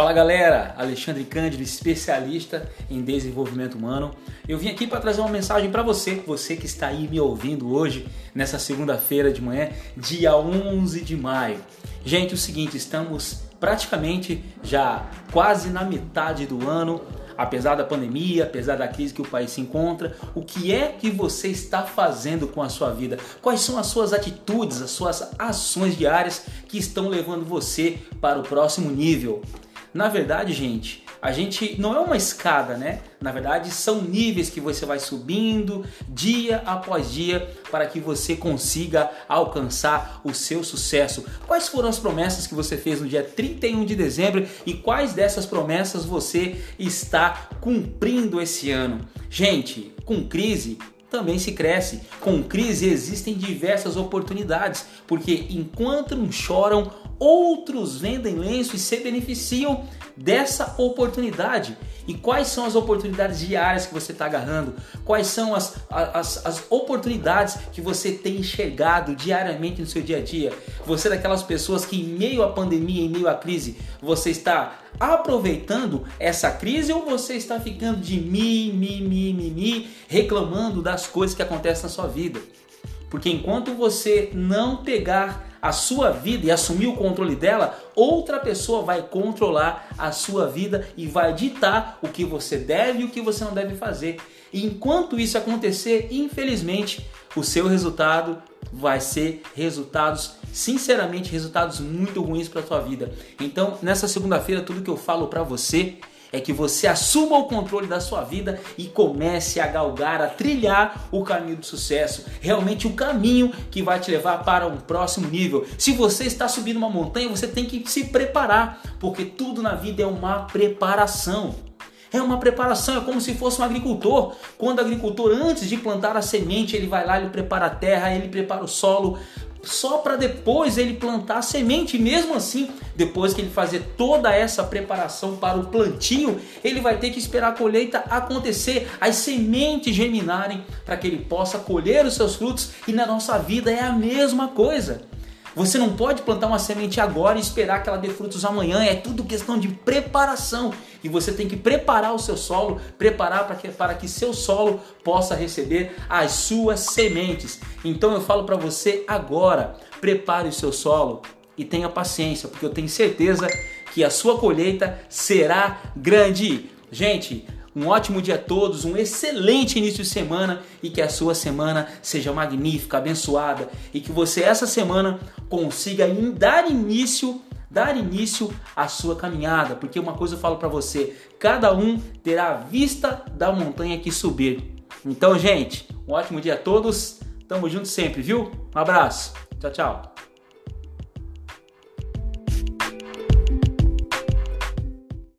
Fala galera, Alexandre Cândido, especialista em desenvolvimento humano. Eu vim aqui para trazer uma mensagem para você, você que está aí me ouvindo hoje, nessa segunda-feira de manhã, dia 11 de maio. Gente, é o seguinte, estamos praticamente já quase na metade do ano, apesar da pandemia, apesar da crise que o país se encontra, o que é que você está fazendo com a sua vida? Quais são as suas atitudes, as suas ações diárias que estão levando você para o próximo nível? Na verdade, gente, a gente não é uma escada, né? Na verdade, são níveis que você vai subindo dia após dia para que você consiga alcançar o seu sucesso. Quais foram as promessas que você fez no dia 31 de dezembro e quais dessas promessas você está cumprindo esse ano? Gente, com crise, também se cresce. Com crise existem diversas oportunidades, porque enquanto uns choram, outros vendem lenço e se beneficiam dessa oportunidade. E quais são as oportunidades diárias que você está agarrando? Quais são as, as, as oportunidades que você tem enxergado diariamente no seu dia a dia? Você é daquelas pessoas que, em meio à pandemia, em meio à crise, você está aproveitando essa crise ou você está ficando de mi, mi, mi, mi, mi, reclamando das coisas que acontecem na sua vida? Porque enquanto você não pegar a sua vida e assumir o controle dela, outra pessoa vai controlar a sua vida e vai ditar o que você deve e o que você não deve fazer. E enquanto isso acontecer, infelizmente, o seu resultado vai ser resultados, sinceramente, resultados muito ruins para a sua vida. Então, nessa segunda-feira, tudo que eu falo para você é que você assuma o controle da sua vida e comece a galgar, a trilhar o caminho do sucesso, realmente o caminho que vai te levar para um próximo nível. Se você está subindo uma montanha, você tem que se preparar, porque tudo na vida é uma preparação. É uma preparação, é como se fosse um agricultor. Quando o agricultor, antes de plantar a semente, ele vai lá, ele prepara a terra, ele prepara o solo, só para depois ele plantar a semente. Mesmo assim, depois que ele fazer toda essa preparação para o plantio, ele vai ter que esperar a colheita acontecer, as sementes germinarem para que ele possa colher os seus frutos. E na nossa vida é a mesma coisa. Você não pode plantar uma semente agora e esperar que ela dê frutos amanhã. É tudo questão de preparação. E você tem que preparar o seu solo, preparar para que, para que seu solo possa receber as suas sementes. Então eu falo para você agora: prepare o seu solo e tenha paciência, porque eu tenho certeza que a sua colheita será grande. Gente, um ótimo dia a todos, um excelente início de semana e que a sua semana seja magnífica, abençoada e que você essa semana consiga dar início dar início à sua caminhada, porque uma coisa eu falo para você, cada um terá a vista da montanha que subir. Então, gente, um ótimo dia a todos. Tamo junto sempre, viu? Um abraço. Tchau, tchau.